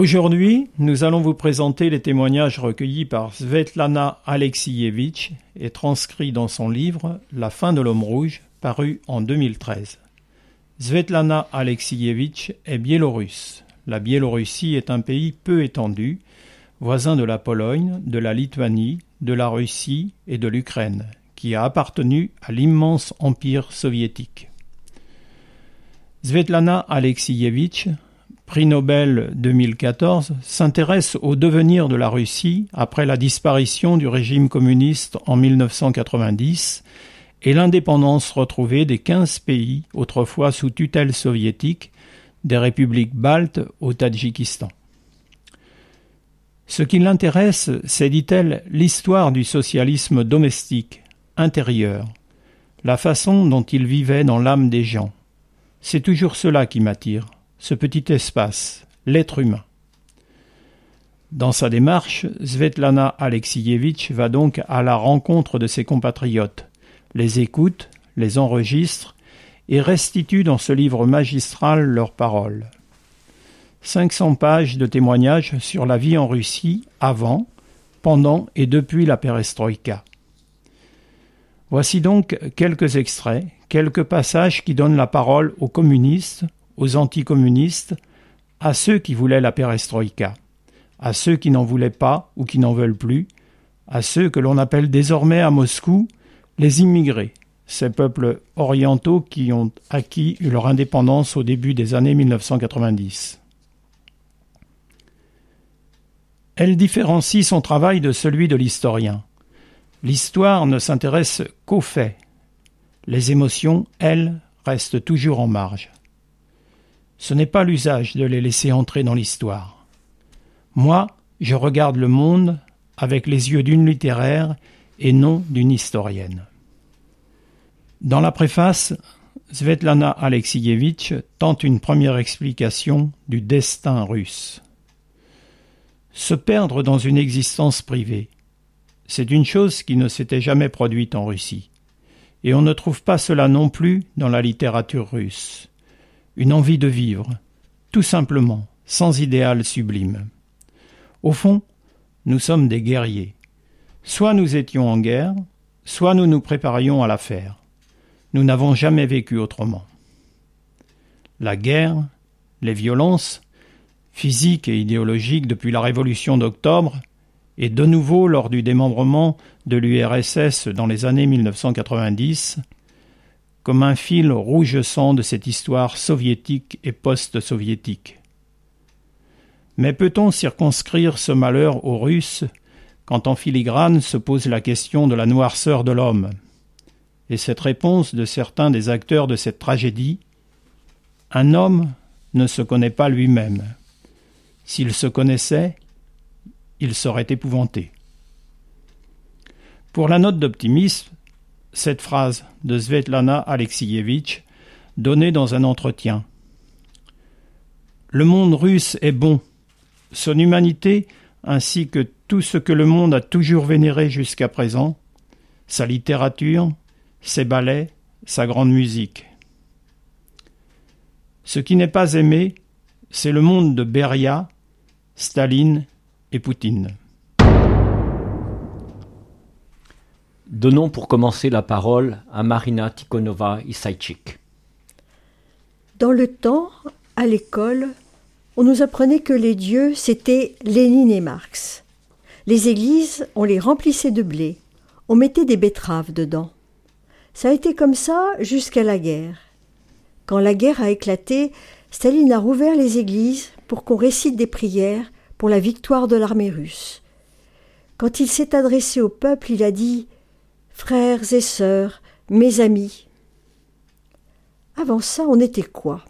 Aujourd'hui, nous allons vous présenter les témoignages recueillis par Svetlana Alexievitch et transcrits dans son livre La fin de l'homme rouge, paru en 2013. Svetlana Alexievitch est biélorusse. La Biélorussie est un pays peu étendu, voisin de la Pologne, de la Lituanie, de la Russie et de l'Ukraine, qui a appartenu à l'immense empire soviétique. Svetlana Alexievitch prix Nobel 2014, s'intéresse au devenir de la Russie après la disparition du régime communiste en 1990 et l'indépendance retrouvée des 15 pays autrefois sous tutelle soviétique, des républiques baltes au Tadjikistan. Ce qui l'intéresse, c'est, dit-elle, l'histoire du socialisme domestique, intérieur, la façon dont il vivait dans l'âme des gens. C'est toujours cela qui m'attire ce petit espace, l'être humain. Dans sa démarche, Svetlana Alexievitch va donc à la rencontre de ses compatriotes, les écoute, les enregistre et restitue dans ce livre magistral leurs paroles. 500 pages de témoignages sur la vie en Russie avant, pendant et depuis la perestroïka. Voici donc quelques extraits, quelques passages qui donnent la parole aux communistes, aux anticommunistes, à ceux qui voulaient la perestroïka, à ceux qui n'en voulaient pas ou qui n'en veulent plus, à ceux que l'on appelle désormais à Moscou les immigrés, ces peuples orientaux qui ont acquis leur indépendance au début des années 1990. Elle différencie son travail de celui de l'historien. L'histoire ne s'intéresse qu'aux faits. Les émotions, elles, restent toujours en marge. Ce n'est pas l'usage de les laisser entrer dans l'histoire. Moi, je regarde le monde avec les yeux d'une littéraire et non d'une historienne. Dans la préface, Svetlana Alexievitch tente une première explication du destin russe. Se perdre dans une existence privée, c'est une chose qui ne s'était jamais produite en Russie, et on ne trouve pas cela non plus dans la littérature russe une envie de vivre, tout simplement, sans idéal sublime. Au fond, nous sommes des guerriers. Soit nous étions en guerre, soit nous nous préparions à la faire. Nous n'avons jamais vécu autrement. La guerre, les violences, physiques et idéologiques depuis la Révolution d'octobre, et de nouveau lors du démembrement de l'URSS dans les années 1990, comme un fil rouge sang de cette histoire soviétique et post-soviétique. Mais peut-on circonscrire ce malheur aux Russes quand en filigrane se pose la question de la noirceur de l'homme? Et cette réponse de certains des acteurs de cette tragédie Un homme ne se connaît pas lui-même. S'il se connaissait, il serait épouvanté. Pour la note d'optimisme, cette phrase de Svetlana Alexievitch donnée dans un entretien. Le monde russe est bon. Son humanité, ainsi que tout ce que le monde a toujours vénéré jusqu'à présent, sa littérature, ses ballets, sa grande musique. Ce qui n'est pas aimé, c'est le monde de Beria, Staline et Poutine. Donnons pour commencer la parole à Marina Tikhonova Isaichik. Dans le temps, À l'école, on nous apprenait que les dieux, c'était Lénine et Marx. Les églises, on les remplissait de blé. On mettait des betteraves dedans. Ça a été comme ça jusqu'à la guerre. Quand la guerre a éclaté, Staline a rouvert les églises pour qu'on récite des prières pour la victoire de l'armée russe. Quand il s'est adressé au peuple, il a dit Frères et sœurs, mes amis. Avant ça, on était quoi?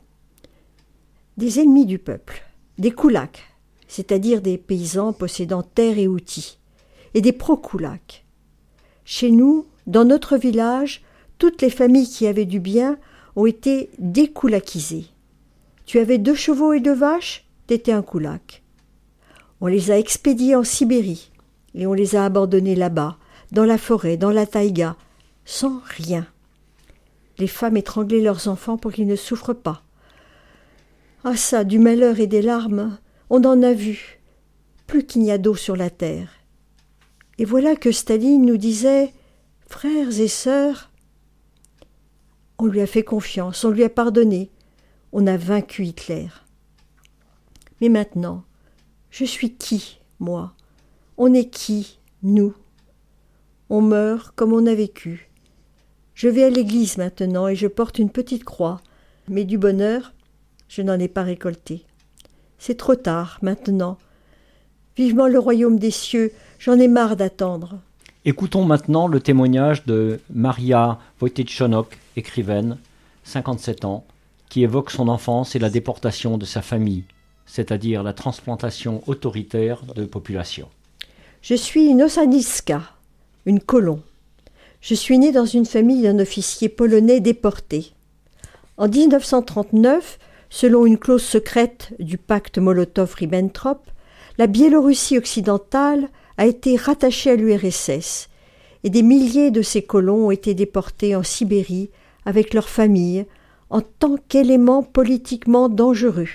Des ennemis du peuple, des koulaks, c'est-à-dire des paysans possédant terre et outils, et des pro-koulaks. Chez nous, dans notre village, toutes les familles qui avaient du bien ont été découlakisées. Tu avais deux chevaux et deux vaches, t'étais un koulak. On les a expédiés en Sibérie, et on les a abandonnés là-bas, dans la forêt, dans la taïga, sans rien. Les femmes étranglaient leurs enfants pour qu'ils ne souffrent pas. Ah ça, du malheur et des larmes, on en a vu, plus qu'il n'y a d'eau sur la terre. Et voilà que Staline nous disait Frères et sœurs, on lui a fait confiance, on lui a pardonné, on a vaincu Hitler. Mais maintenant, je suis qui, moi? On est qui, nous? On meurt comme on a vécu. Je vais à l'église maintenant et je porte une petite croix, mais du bonheur, je n'en ai pas récolté. C'est trop tard maintenant. Vivement le royaume des cieux, j'en ai marre d'attendre. Écoutons maintenant le témoignage de Maria Wojtyczonok, écrivaine, 57 ans, qui évoque son enfance et la déportation de sa famille, c'est-à-dire la transplantation autoritaire de population. Je suis une Osaniska, une colon. Je suis née dans une famille d'un officier polonais déporté. En 1939, selon une clause secrète du pacte Molotov-Ribbentrop, la Biélorussie occidentale a été rattachée à l'URSS et des milliers de ces colons ont été déportés en Sibérie avec leurs familles en tant qu'élément politiquement dangereux,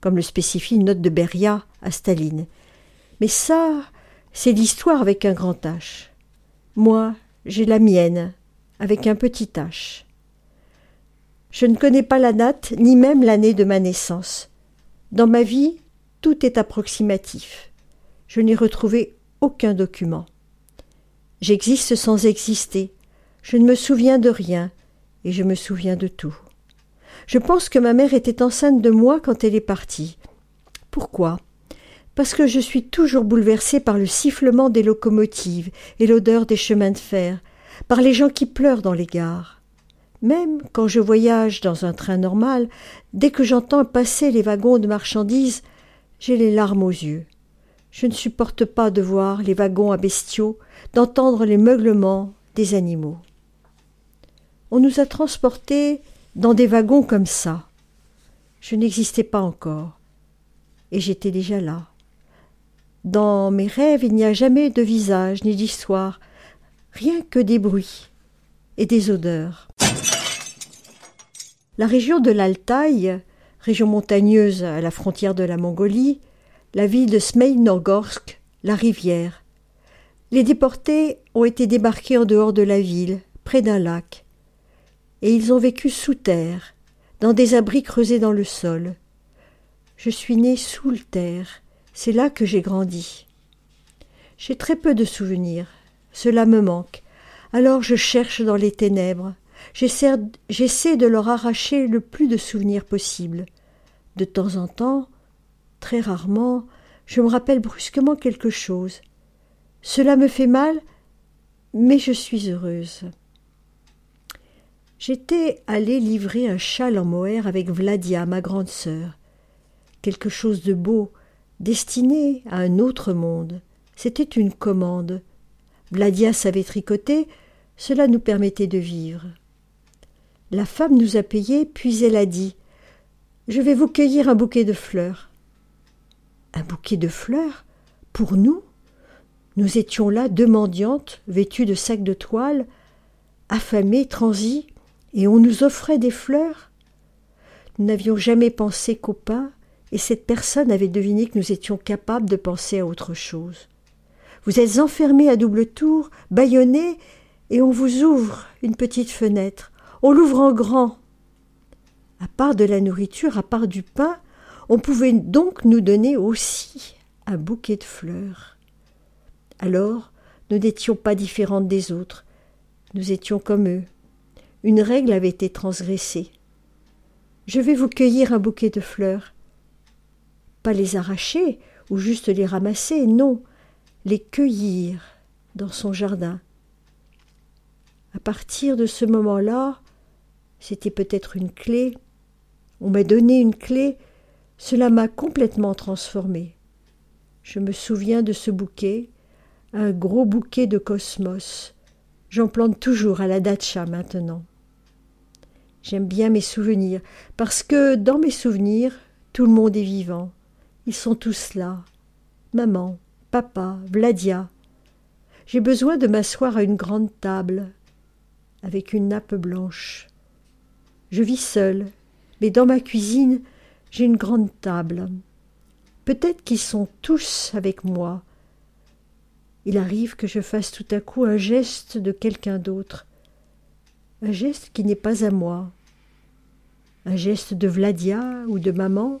comme le spécifie une note de Beria à Staline. Mais ça, c'est l'histoire avec un grand H. Moi, j'ai la mienne, avec un petit H. Je ne connais pas la date, ni même l'année de ma naissance. Dans ma vie, tout est approximatif. Je n'ai retrouvé aucun document. J'existe sans exister. Je ne me souviens de rien, et je me souviens de tout. Je pense que ma mère était enceinte de moi quand elle est partie. Pourquoi? Parce que je suis toujours bouleversée par le sifflement des locomotives et l'odeur des chemins de fer, par les gens qui pleurent dans les gares. Même quand je voyage dans un train normal, dès que j'entends passer les wagons de marchandises, j'ai les larmes aux yeux. Je ne supporte pas de voir les wagons à bestiaux, d'entendre les meuglements des animaux. On nous a transportés dans des wagons comme ça. Je n'existais pas encore, et j'étais déjà là. Dans mes rêves, il n'y a jamais de visage ni d'histoire, rien que des bruits et des odeurs. La région de l'Altaï, région montagneuse à la frontière de la Mongolie, la ville de Smeïnogorsk, la rivière. Les déportés ont été débarqués en dehors de la ville, près d'un lac et ils ont vécu sous terre, dans des abris creusés dans le sol. Je suis né sous le terre, c'est là que j'ai grandi. J'ai très peu de souvenirs, cela me manque, alors je cherche dans les ténèbres, j'essaie de leur arracher le plus de souvenirs possible. De temps en temps, très rarement, je me rappelle brusquement quelque chose. Cela me fait mal, mais je suis heureuse. J'étais allée livrer un châle en mohair avec Vladia, ma grande sœur. Quelque chose de beau, destiné à un autre monde. C'était une commande. Vladia savait tricoter, cela nous permettait de vivre. La femme nous a payé, puis elle a dit Je vais vous cueillir un bouquet de fleurs. Un bouquet de fleurs Pour nous? Nous étions là, deux mendiantes, vêtues de sacs de toile, affamées, transies, et on nous offrait des fleurs? Nous n'avions jamais pensé qu'au pain, et cette personne avait deviné que nous étions capables de penser à autre chose. Vous êtes enfermés à double tour, bâillonnés, et on vous ouvre une petite fenêtre. On l'ouvre en grand. À part de la nourriture, à part du pain, on pouvait donc nous donner aussi un bouquet de fleurs. Alors, nous n'étions pas différentes des autres, nous étions comme eux. Une règle avait été transgressée. Je vais vous cueillir un bouquet de fleurs. Pas les arracher ou juste les ramasser, non, les cueillir dans son jardin. À partir de ce moment-là, c'était peut-être une clé. On m'a donné une clé, cela m'a complètement transformée. Je me souviens de ce bouquet, un gros bouquet de cosmos. J'en plante toujours à la datcha maintenant. J'aime bien mes souvenirs, parce que dans mes souvenirs, tout le monde est vivant. Ils sont tous là. Maman, papa, Vladia. J'ai besoin de m'asseoir à une grande table, avec une nappe blanche. Je vis seule, mais dans ma cuisine, j'ai une grande table. Peut-être qu'ils sont tous avec moi. Il arrive que je fasse tout à coup un geste de quelqu'un d'autre, un geste qui n'est pas à moi, un geste de Vladia ou de maman.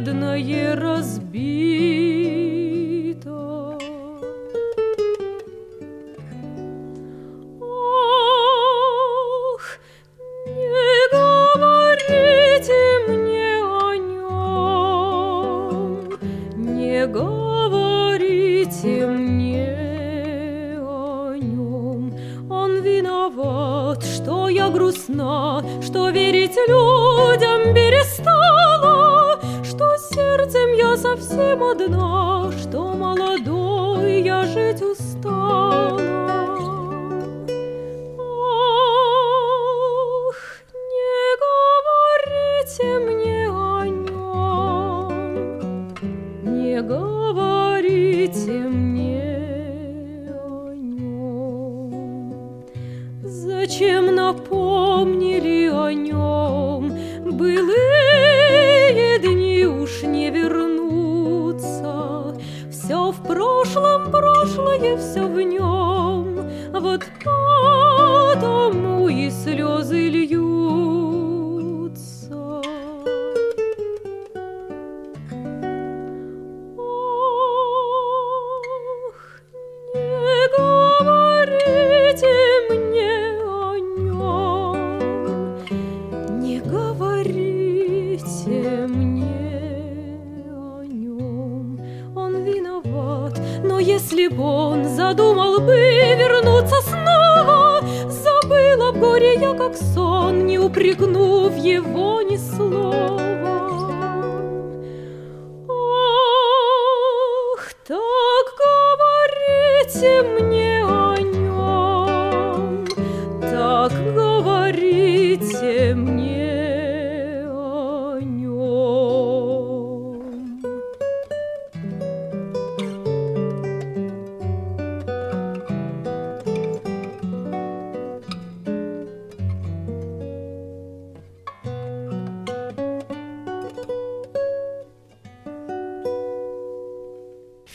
бледное разбито. Ах, не говорите мне о нем, не говорите мне о нем. Он виноват, что я грустна, что верить людям совсем одна, что молодой я жить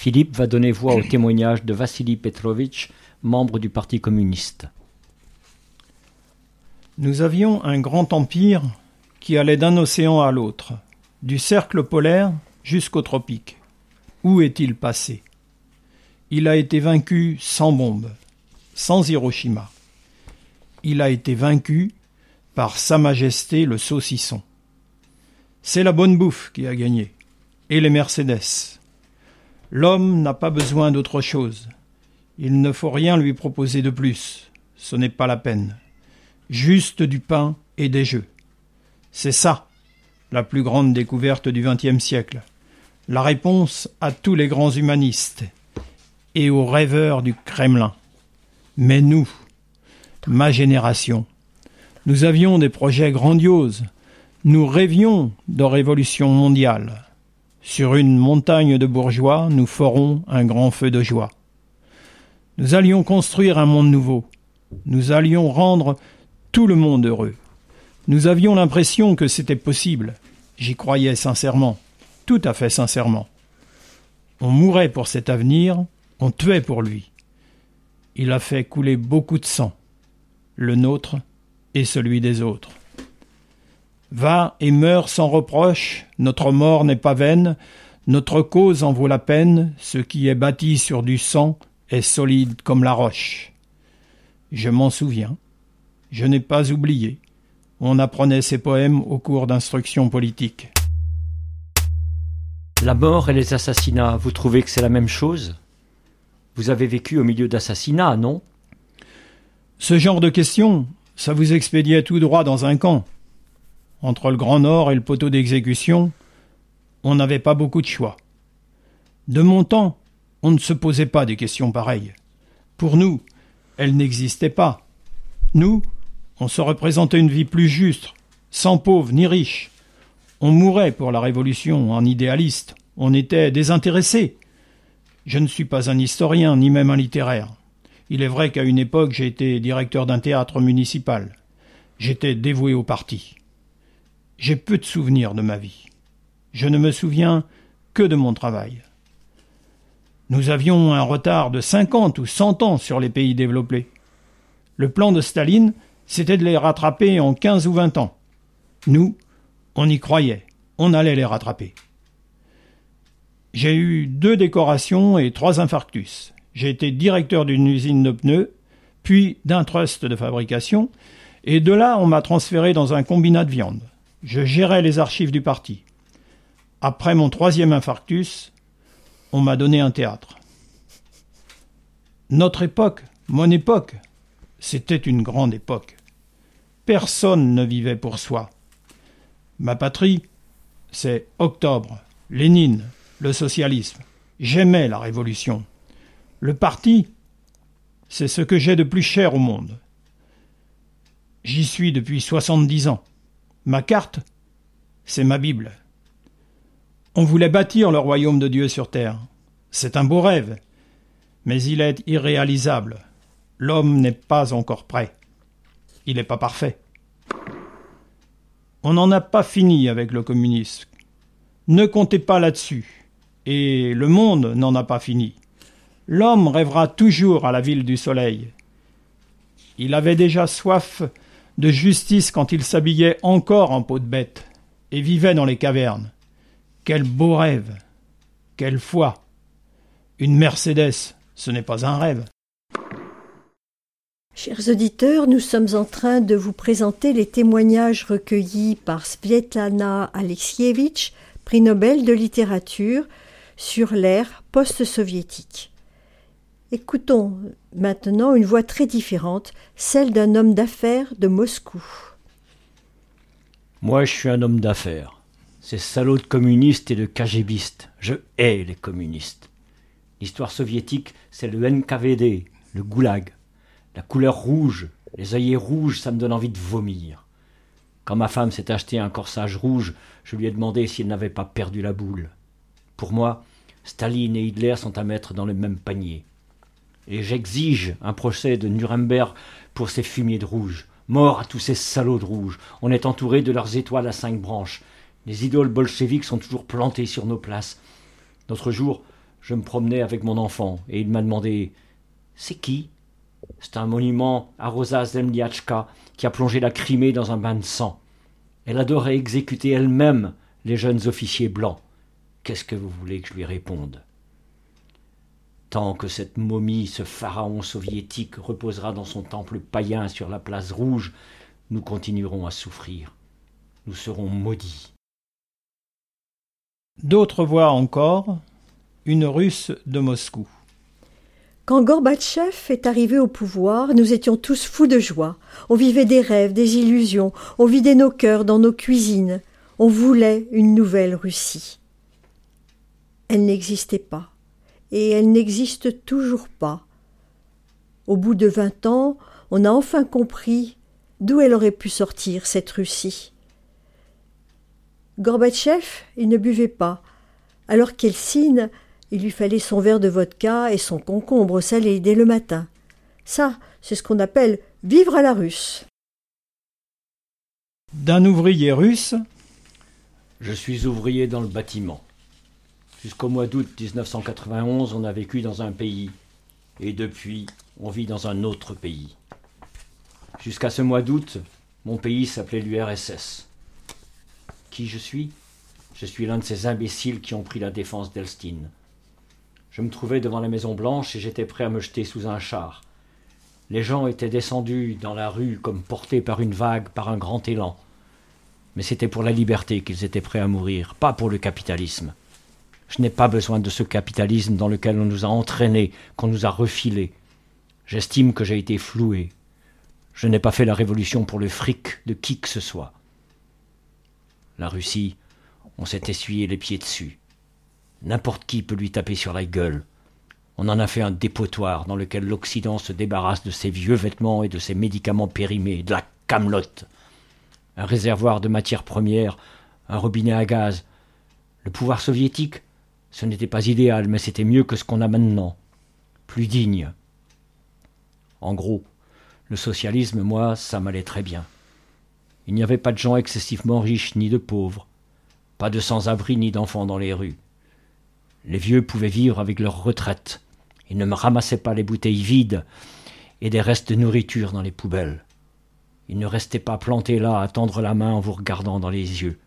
Philippe va donner voix au témoignage de Vassili Petrovitch, membre du Parti communiste. Nous avions un grand empire qui allait d'un océan à l'autre, du cercle polaire jusqu'au tropique. Où est-il passé? Il a été vaincu sans bombe, sans Hiroshima. Il a été vaincu par Sa Majesté le saucisson. C'est la bonne bouffe qui a gagné, et les Mercedes. L'homme n'a pas besoin d'autre chose. Il ne faut rien lui proposer de plus. Ce n'est pas la peine. Juste du pain et des jeux. C'est ça, la plus grande découverte du XXe siècle. La réponse à tous les grands humanistes et aux rêveurs du Kremlin. Mais nous, ma génération. Nous avions des projets grandioses. Nous rêvions de révolution mondiale. Sur une montagne de bourgeois, nous ferons un grand feu de joie. Nous allions construire un monde nouveau. Nous allions rendre tout le monde heureux. Nous avions l'impression que c'était possible. J'y croyais sincèrement, tout à fait sincèrement. On mourait pour cet avenir, on tuait pour lui. Il a fait couler beaucoup de sang, le nôtre et celui des autres. Va et meurs sans reproche, notre mort n'est pas vaine, notre cause en vaut la peine, ce qui est bâti sur du sang est solide comme la roche. Je m'en souviens, je n'ai pas oublié. On apprenait ces poèmes au cours d'instruction politique. La mort et les assassinats, vous trouvez que c'est la même chose? Vous avez vécu au milieu d'assassinats, non? Ce genre de questions, ça vous expédiait tout droit dans un camp. Entre le Grand Nord et le poteau d'exécution, on n'avait pas beaucoup de choix. De mon temps, on ne se posait pas des questions pareilles. Pour nous, elles n'existaient pas. Nous, on se représentait une vie plus juste, sans pauvres ni riches. On mourait pour la Révolution en idéaliste. On était désintéressés. Je ne suis pas un historien, ni même un littéraire. Il est vrai qu'à une époque j'ai été directeur d'un théâtre municipal. J'étais dévoué au parti. J'ai peu de souvenirs de ma vie. Je ne me souviens que de mon travail. Nous avions un retard de cinquante ou cent ans sur les pays développés. Le plan de Staline, c'était de les rattraper en quinze ou vingt ans. Nous, on y croyait, on allait les rattraper. J'ai eu deux décorations et trois infarctus. J'ai été directeur d'une usine de pneus, puis d'un trust de fabrication, et de là on m'a transféré dans un combinat de viande. Je gérais les archives du parti. Après mon troisième infarctus, on m'a donné un théâtre. Notre époque, mon époque, c'était une grande époque. Personne ne vivait pour soi. Ma patrie, c'est Octobre, Lénine, le socialisme. J'aimais la révolution. Le parti, c'est ce que j'ai de plus cher au monde. J'y suis depuis soixante-dix ans. Ma carte, c'est ma Bible. On voulait bâtir le royaume de Dieu sur terre. C'est un beau rêve, mais il est irréalisable. L'homme n'est pas encore prêt. Il n'est pas parfait. On n'en a pas fini avec le communisme. Ne comptez pas là-dessus. Et le monde n'en a pas fini. L'homme rêvera toujours à la ville du soleil. Il avait déjà soif de justice quand il s'habillait encore en peau de bête et vivait dans les cavernes. Quel beau rêve Quelle foi Une Mercedes, ce n'est pas un rêve. Chers auditeurs, nous sommes en train de vous présenter les témoignages recueillis par Svetlana Alexievitch, prix Nobel de littérature, sur l'ère post-soviétique. Écoutons maintenant une voix très différente, celle d'un homme d'affaires de Moscou. Moi, je suis un homme d'affaires. Ces salauds de communistes et de KGBistes. Je hais les communistes. L'histoire soviétique, c'est le NKVD, le goulag. La couleur rouge, les œillets rouges, ça me donne envie de vomir. Quand ma femme s'est acheté un corsage rouge, je lui ai demandé si elle n'avait pas perdu la boule. Pour moi, Staline et Hitler sont à mettre dans le même panier et j'exige un procès de Nuremberg pour ces fumiers de rouge. Mort à tous ces salauds de rouge. On est entouré de leurs étoiles à cinq branches. Les idoles bolcheviques sont toujours plantées sur nos places. L'autre jour, je me promenais avec mon enfant et il m'a demandé C'est qui? C'est un monument à Rosa Zemliachka qui a plongé la Crimée dans un bain de sang. Elle adorait exécuter elle-même les jeunes officiers blancs. Qu'est-ce que vous voulez que je lui réponde? Tant que cette momie, ce pharaon soviétique reposera dans son temple païen sur la place rouge, nous continuerons à souffrir. Nous serons maudits. D'autres voix encore, une russe de Moscou. Quand Gorbatchev est arrivé au pouvoir, nous étions tous fous de joie. On vivait des rêves, des illusions, on vidait nos cœurs dans nos cuisines. On voulait une nouvelle Russie. Elle n'existait pas et elle n'existe toujours pas. Au bout de vingt ans, on a enfin compris d'où elle aurait pu sortir, cette Russie. Gorbatchev, il ne buvait pas, alors qu'Eltsine, il lui fallait son verre de vodka et son concombre salé dès le matin. Ça, c'est ce qu'on appelle vivre à la russe. D'un ouvrier russe Je suis ouvrier dans le bâtiment. Jusqu'au mois d'août 1991, on a vécu dans un pays. Et depuis, on vit dans un autre pays. Jusqu'à ce mois d'août, mon pays s'appelait l'URSS. Qui je suis? Je suis l'un de ces imbéciles qui ont pris la défense d'Elstein. Je me trouvais devant la Maison Blanche et j'étais prêt à me jeter sous un char. Les gens étaient descendus dans la rue comme portés par une vague, par un grand élan. Mais c'était pour la liberté qu'ils étaient prêts à mourir, pas pour le capitalisme. Je n'ai pas besoin de ce capitalisme dans lequel on nous a entraînés, qu'on nous a refilés. J'estime que j'ai été floué. Je n'ai pas fait la révolution pour le fric de qui que ce soit. La Russie, on s'est essuyé les pieds dessus. N'importe qui peut lui taper sur la gueule. On en a fait un dépotoir dans lequel l'Occident se débarrasse de ses vieux vêtements et de ses médicaments périmés, de la camelote. Un réservoir de matières premières, un robinet à gaz. Le pouvoir soviétique, ce n'était pas idéal, mais c'était mieux que ce qu'on a maintenant. Plus digne. En gros, le socialisme, moi, ça m'allait très bien. Il n'y avait pas de gens excessivement riches ni de pauvres, pas de sans-abri ni d'enfants dans les rues. Les vieux pouvaient vivre avec leur retraite. Ils ne me ramassaient pas les bouteilles vides et des restes de nourriture dans les poubelles. Ils ne restaient pas plantés là à tendre la main en vous regardant dans les yeux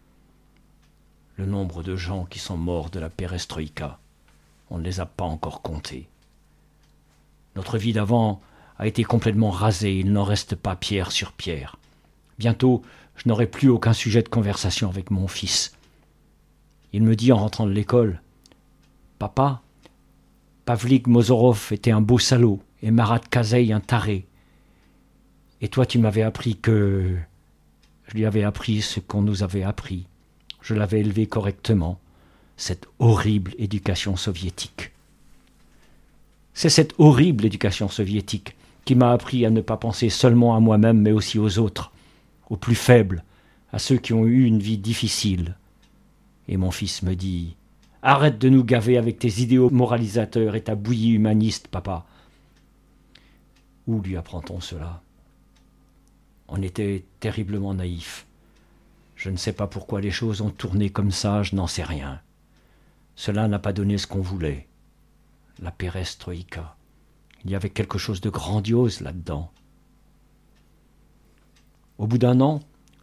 le nombre de gens qui sont morts de la perestroïka. On ne les a pas encore comptés. Notre vie d'avant a été complètement rasée, il n'en reste pas pierre sur pierre. Bientôt, je n'aurai plus aucun sujet de conversation avec mon fils. Il me dit en rentrant de l'école Papa, Pavlik Mozorov était un beau salaud et Marat Kazei un taré. Et toi, tu m'avais appris que. Je lui avais appris ce qu'on nous avait appris je l'avais élevé correctement, cette horrible éducation soviétique. C'est cette horrible éducation soviétique qui m'a appris à ne pas penser seulement à moi-même, mais aussi aux autres, aux plus faibles, à ceux qui ont eu une vie difficile. Et mon fils me dit Arrête de nous gaver avec tes idéaux moralisateurs et ta bouillie humaniste, papa. Où lui apprend-on cela? On était terriblement naïfs. Je ne sais pas pourquoi les choses ont tourné comme ça, je n'en sais rien. Cela n'a pas donné ce qu'on voulait. La perestroïka. Il y avait quelque chose de grandiose là-dedans. Au bout d'un an,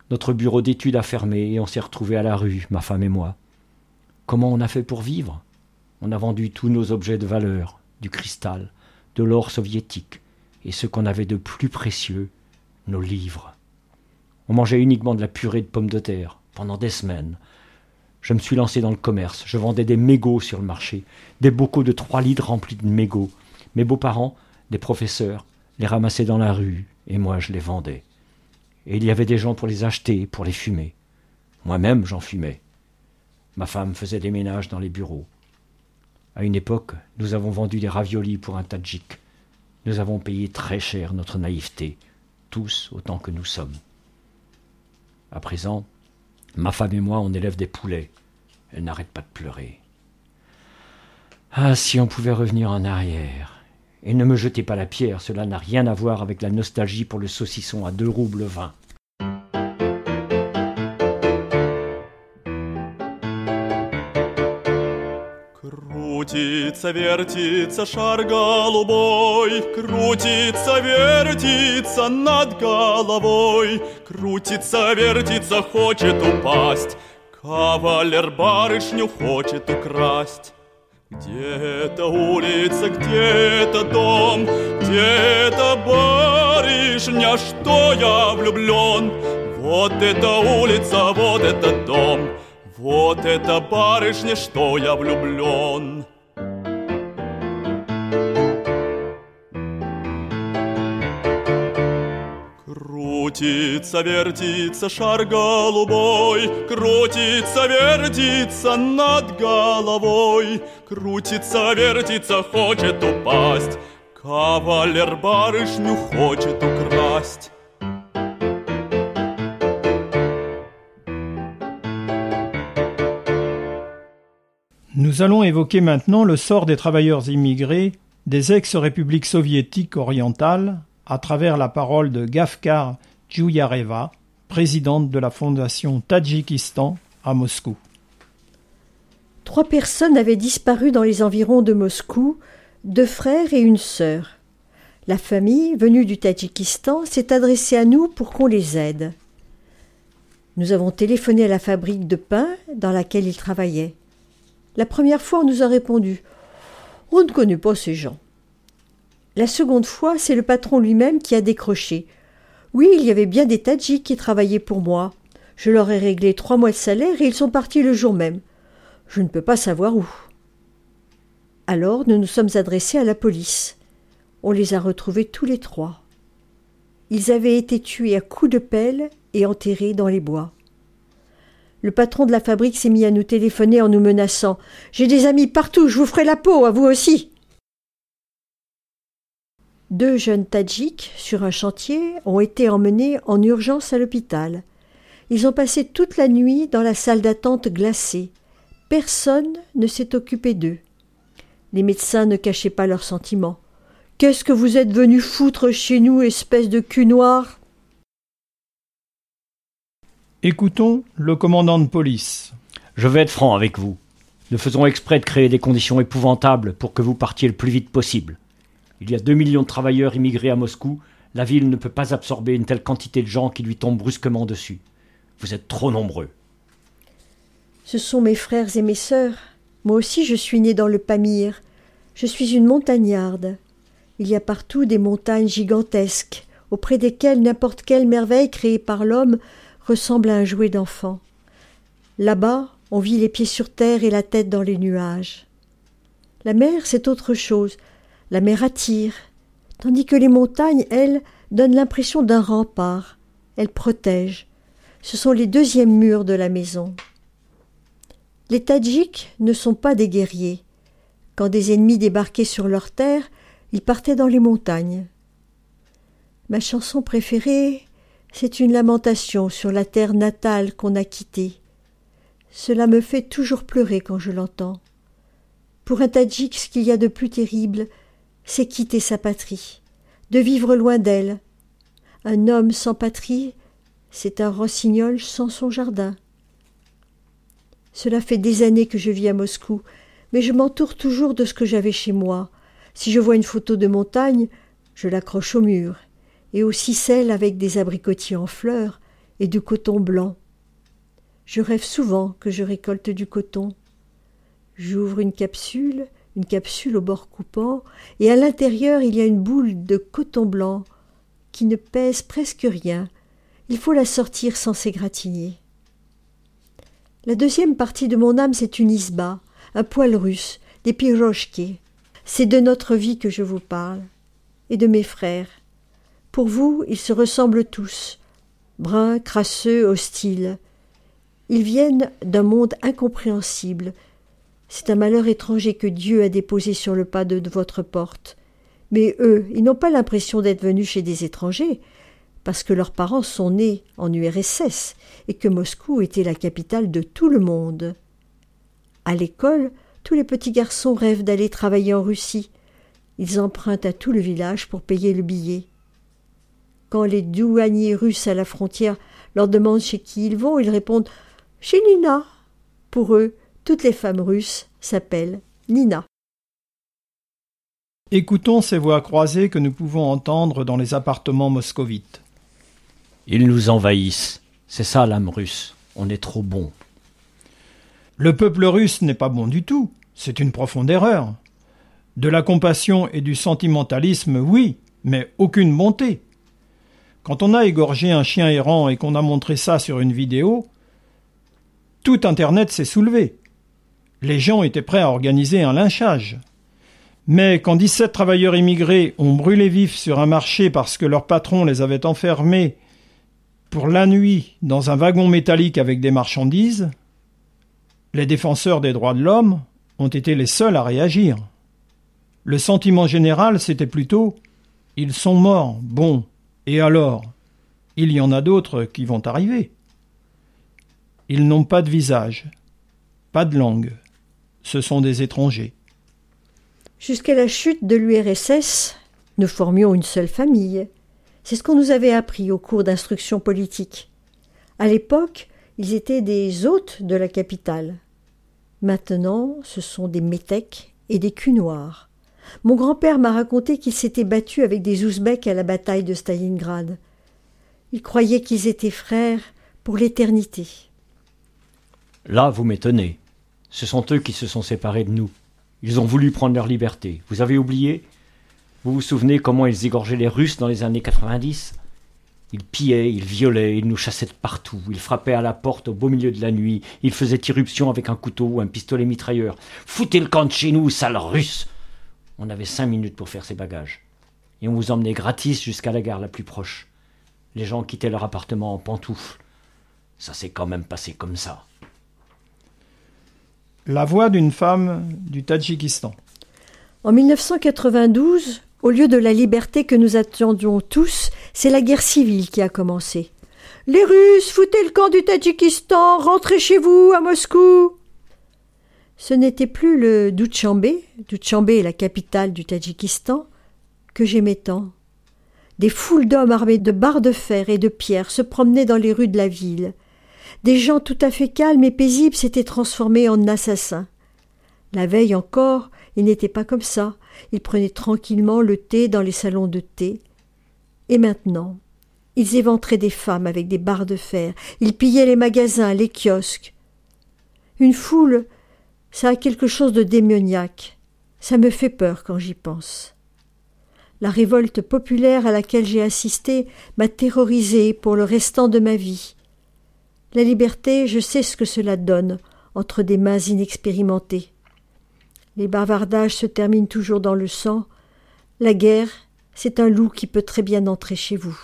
notre bureau d'études a fermé et on s'est retrouvés à la rue, ma femme et moi. Comment on a fait pour vivre? On a vendu tous nos objets de valeur, du cristal, de l'or soviétique, et ce qu'on avait de plus précieux, nos livres. On mangeait uniquement de la purée de pommes de terre pendant des semaines. Je me suis lancé dans le commerce. Je vendais des mégots sur le marché, des bocaux de trois litres remplis de mégots. Mes beaux-parents, des professeurs, les ramassaient dans la rue, et moi je les vendais. Et il y avait des gens pour les acheter, pour les fumer. Moi-même j'en fumais. Ma femme faisait des ménages dans les bureaux. À une époque, nous avons vendu des raviolis pour un tadjik. Nous avons payé très cher notre naïveté, tous autant que nous sommes. À présent, ma femme et moi, on élève des poulets. Elle n'arrête pas de pleurer. Ah, si on pouvait revenir en arrière. Et ne me jetez pas la pierre, cela n'a rien à voir avec la nostalgie pour le saucisson à deux roubles vingt. Крутится, вертится шар голубой, Крутится, вертится над головой, Крутится, вертится, хочет упасть, Кавалер барышню хочет украсть. Где-то улица, где-то дом, Где-то барышня, что я влюблен. Вот эта улица, вот этот дом — вот это барышня, что я влюблен. Крутится, вертится шар голубой, Крутится, вертится над головой, Крутится, вертится, хочет упасть. Кавалер барышню хочет украсть. Nous allons évoquer maintenant le sort des travailleurs immigrés des ex-républiques soviétiques orientales à travers la parole de Gafkar Djouyareva, présidente de la fondation Tadjikistan à Moscou. Trois personnes avaient disparu dans les environs de Moscou, deux frères et une sœur. La famille, venue du Tadjikistan, s'est adressée à nous pour qu'on les aide. Nous avons téléphoné à la fabrique de pain dans laquelle ils travaillaient. La première fois, on nous a répondu On ne connaît pas ces gens. La seconde fois, c'est le patron lui-même qui a décroché. Oui, il y avait bien des Tadjiks qui travaillaient pour moi. Je leur ai réglé trois mois de salaire et ils sont partis le jour même. Je ne peux pas savoir où. Alors nous nous sommes adressés à la police. On les a retrouvés tous les trois. Ils avaient été tués à coups de pelle et enterrés dans les bois. Le patron de la fabrique s'est mis à nous téléphoner en nous menaçant. J'ai des amis partout, je vous ferai la peau, à vous aussi. Deux jeunes Tadjiks, sur un chantier, ont été emmenés en urgence à l'hôpital. Ils ont passé toute la nuit dans la salle d'attente glacée. Personne ne s'est occupé d'eux. Les médecins ne cachaient pas leurs sentiments. Qu'est-ce que vous êtes venus foutre chez nous, espèce de cul noir? Écoutons le commandant de police. Je vais être franc avec vous. Nous faisons exprès de créer des conditions épouvantables pour que vous partiez le plus vite possible. Il y a deux millions de travailleurs immigrés à Moscou. La ville ne peut pas absorber une telle quantité de gens qui lui tombent brusquement dessus. Vous êtes trop nombreux. Ce sont mes frères et mes sœurs. Moi aussi je suis né dans le Pamir. Je suis une montagnarde. Il y a partout des montagnes gigantesques, auprès desquelles n'importe quelle merveille créée par l'homme ressemble à un jouet d'enfant. Là-bas, on vit les pieds sur terre et la tête dans les nuages. La mer, c'est autre chose. La mer attire, tandis que les montagnes, elles, donnent l'impression d'un rempart. Elles protègent. Ce sont les deuxièmes murs de la maison. Les Tadjiks ne sont pas des guerriers. Quand des ennemis débarquaient sur leur terre, ils partaient dans les montagnes. Ma chanson préférée, c'est une lamentation sur la terre natale qu'on a quittée. Cela me fait toujours pleurer quand je l'entends. Pour un Tadjik, ce qu'il y a de plus terrible, c'est quitter sa patrie, de vivre loin d'elle. Un homme sans patrie, c'est un rossignol sans son jardin. Cela fait des années que je vis à Moscou, mais je m'entoure toujours de ce que j'avais chez moi. Si je vois une photo de montagne, je l'accroche au mur, et aussi celle avec des abricotiers en fleurs et du coton blanc. Je rêve souvent que je récolte du coton. J'ouvre une capsule, une capsule au bord coupant, et à l'intérieur il y a une boule de coton blanc qui ne pèse presque rien. Il faut la sortir sans s'égratigner. La deuxième partie de mon âme, c'est une isba, un poil russe, des pirochkés. C'est de notre vie que je vous parle, et de mes frères. Pour vous, ils se ressemblent tous, bruns, crasseux, hostiles. Ils viennent d'un monde incompréhensible. C'est un malheur étranger que Dieu a déposé sur le pas de votre porte. Mais eux, ils n'ont pas l'impression d'être venus chez des étrangers, parce que leurs parents sont nés en URSS et que Moscou était la capitale de tout le monde. À l'école, tous les petits garçons rêvent d'aller travailler en Russie. Ils empruntent à tout le village pour payer le billet. Quand les douaniers russes à la frontière leur demandent chez qui ils vont, ils répondent Chez Nina. Pour eux, toutes les femmes russes s'appellent Nina. Écoutons ces voix croisées que nous pouvons entendre dans les appartements moscovites. Ils nous envahissent. C'est ça l'âme russe. On est trop bon. Le peuple russe n'est pas bon du tout. C'est une profonde erreur. De la compassion et du sentimentalisme, oui, mais aucune bonté. Quand on a égorgé un chien errant et qu'on a montré ça sur une vidéo, tout Internet s'est soulevé. Les gens étaient prêts à organiser un lynchage. Mais quand 17 travailleurs immigrés ont brûlé vifs sur un marché parce que leur patron les avait enfermés pour la nuit dans un wagon métallique avec des marchandises, les défenseurs des droits de l'homme ont été les seuls à réagir. Le sentiment général, c'était plutôt Ils sont morts, bon, et alors Il y en a d'autres qui vont arriver. Ils n'ont pas de visage, pas de langue, ce sont des étrangers. Jusqu'à la chute de l'URSS, nous formions une seule famille. C'est ce qu'on nous avait appris au cours d'instruction politique. À l'époque, ils étaient des hôtes de la capitale. Maintenant, ce sont des métèques et des culs noirs. Mon grand-père m'a raconté qu'il s'était battu avec des Ouzbeks à la bataille de Stalingrad. Il croyait qu'ils étaient frères pour l'éternité. Là, vous m'étonnez. Ce sont eux qui se sont séparés de nous. Ils ont voulu prendre leur liberté. Vous avez oublié? Vous vous souvenez comment ils égorgeaient les Russes dans les années 90 Ils pillaient, ils violaient, ils nous chassaient de partout, ils frappaient à la porte au beau milieu de la nuit, ils faisaient irruption avec un couteau ou un pistolet mitrailleur. Foutez le camp de chez nous, sale russe On avait cinq minutes pour faire ses bagages. Et on vous emmenait gratis jusqu'à la gare la plus proche. Les gens quittaient leur appartement en pantoufles. Ça s'est quand même passé comme ça. La voix d'une femme du Tadjikistan. En 1992, au lieu de la liberté que nous attendions tous, c'est la guerre civile qui a commencé. Les Russes, foutez le camp du Tadjikistan, rentrez chez vous à Moscou. Ce n'était plus le Doutchambé, Doutchambé est la capitale du Tadjikistan, que j'aimais tant. Des foules d'hommes armés de barres de fer et de pierres se promenaient dans les rues de la ville. Des gens tout à fait calmes et paisibles s'étaient transformés en assassins. La veille encore, ils n'étaient pas comme ça. Ils prenaient tranquillement le thé dans les salons de thé. Et maintenant, ils éventraient des femmes avec des barres de fer. Ils pillaient les magasins, les kiosques. Une foule, ça a quelque chose de démoniaque. Ça me fait peur quand j'y pense. La révolte populaire à laquelle j'ai assisté m'a terrorisée pour le restant de ma vie. La liberté, je sais ce que cela donne entre des mains inexpérimentées. Les bavardages se terminent toujours dans le sang. La guerre, c'est un loup qui peut très bien entrer chez vous.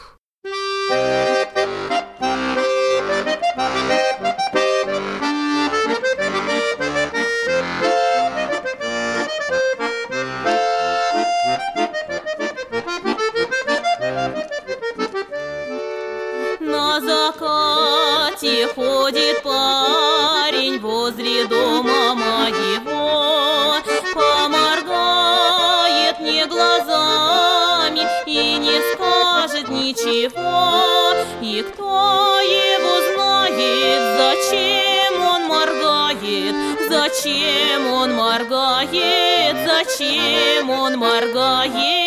Ходит парень возле дома моего, поморгает мне глазами и не скажет ничего. И кто его знает, зачем он моргает, зачем он моргает, зачем он моргает?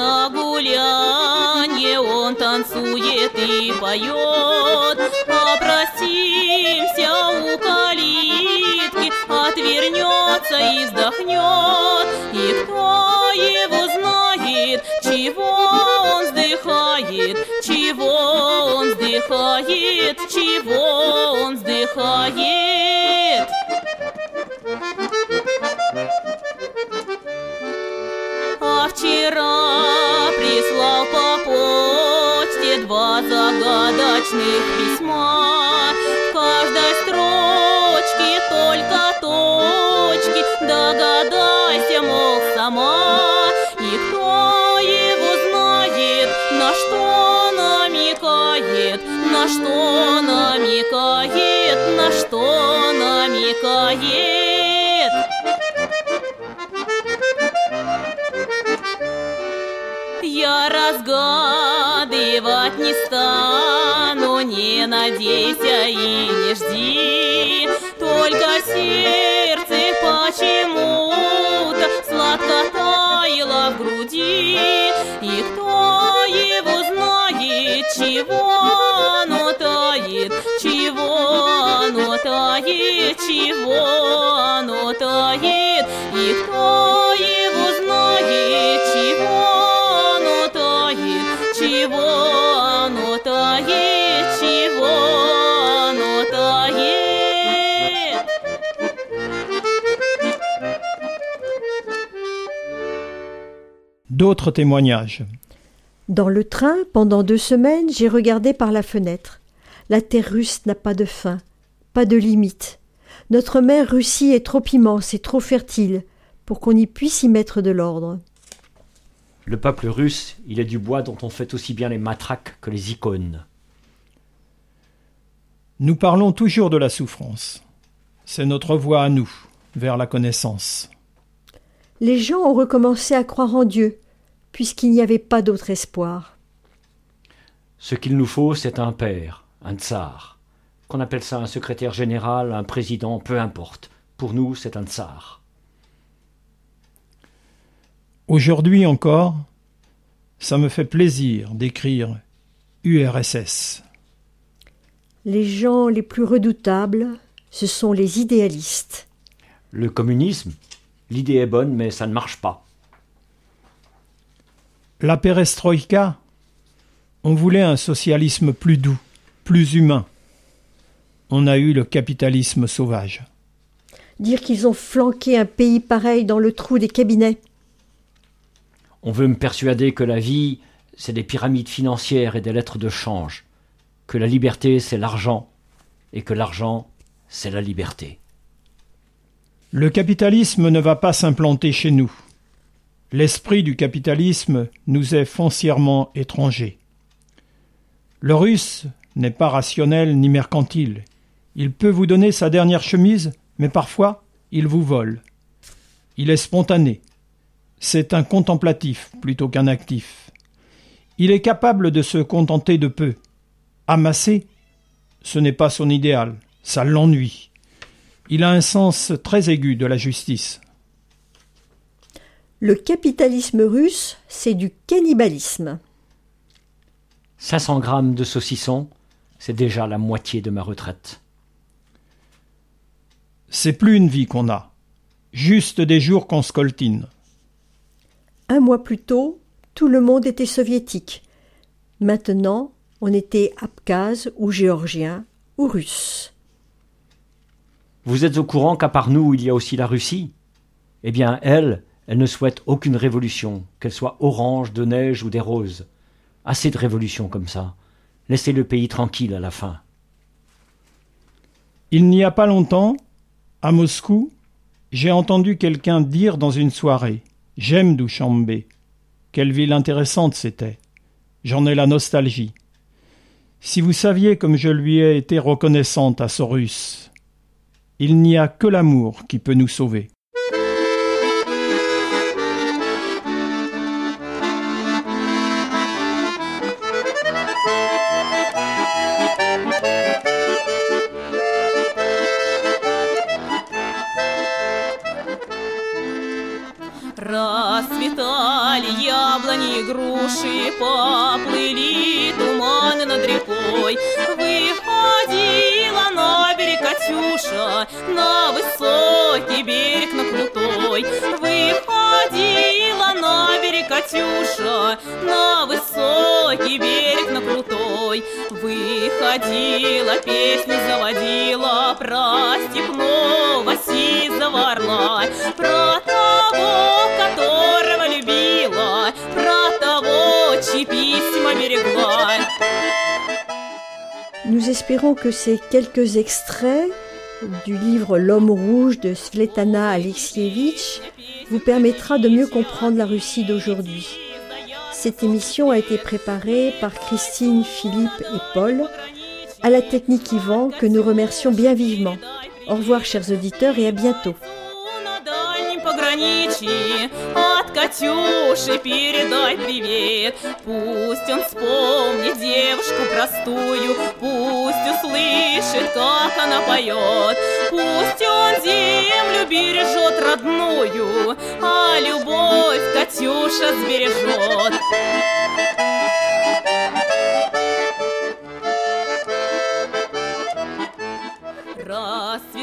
На гулянье, он танцует и поет. Попросимся у калитки, отвернется и вздохнет. И кто его знает, чего он вздыхает, чего он вздыхает, чего два загадочных письма. В каждой строчке только точки, догадайся, мол, сама. И кто его знает, на что намекает, на что намекает, на что намекает. Надейся и не жди. Только сердце почему-то D'autres témoignages. Dans le train, pendant deux semaines, j'ai regardé par la fenêtre. La terre russe n'a pas de fin, pas de limite. Notre mer Russie est trop immense et trop fertile pour qu'on y puisse y mettre de l'ordre. Le peuple russe, il est du bois dont on fait aussi bien les matraques que les icônes. Nous parlons toujours de la souffrance. C'est notre voie à nous, vers la connaissance. Les gens ont recommencé à croire en Dieu, puisqu'il n'y avait pas d'autre espoir. Ce qu'il nous faut, c'est un père, un tsar. Qu'on appelle ça un secrétaire général, un président, peu importe. Pour nous, c'est un tsar. Aujourd'hui encore, ça me fait plaisir d'écrire URSS. Les gens les plus redoutables, ce sont les idéalistes. Le communisme, l'idée est bonne, mais ça ne marche pas. La perestroïka, on voulait un socialisme plus doux, plus humain. On a eu le capitalisme sauvage. Dire qu'ils ont flanqué un pays pareil dans le trou des cabinets. On veut me persuader que la vie, c'est des pyramides financières et des lettres de change, que la liberté, c'est l'argent, et que l'argent, c'est la liberté. Le capitalisme ne va pas s'implanter chez nous. L'esprit du capitalisme nous est foncièrement étranger. Le russe n'est pas rationnel ni mercantile. Il peut vous donner sa dernière chemise, mais parfois il vous vole. Il est spontané. C'est un contemplatif plutôt qu'un actif. Il est capable de se contenter de peu. Amasser, ce n'est pas son idéal, ça l'ennuie. Il a un sens très aigu de la justice. Le capitalisme russe, c'est du cannibalisme. 500 grammes de saucisson, c'est déjà la moitié de ma retraite. C'est plus une vie qu'on a, juste des jours qu'on scoltine. Un mois plus tôt, tout le monde était soviétique. Maintenant, on était abkhaz ou géorgien ou russe. Vous êtes au courant qu'à part nous, il y a aussi la Russie? Eh bien, elle, elle ne souhaite aucune révolution, qu'elle soit orange, de neige ou des roses. Assez de révolutions comme ça. Laissez le pays tranquille à la fin. Il n'y a pas longtemps, à Moscou, j'ai entendu quelqu'un dire dans une soirée J'aime Douchambé. Quelle ville intéressante c'était. J'en ai la nostalgie. Si vous saviez comme je lui ai été reconnaissante à russe. Il n'y a que l'amour qui peut nous sauver. Выходила, песню заводила про степного сизого орла, про того, которого любила, про того, чьи письма берегла. Nous espérons que ces quelques extraits du livre L'homme rouge de Svetana Alexievitch vous permettra de mieux comprendre la Russie d'aujourd'hui. Cette émission a été préparée par Christine, Philippe et Paul, à la technique Yvan que nous remercions bien vivement. Au revoir chers auditeurs et à bientôt. От Катюши передай привет Пусть он вспомнит девушку простую Пусть услышит, как она поет Пусть он землю бережет родную А любовь Катюша сбережет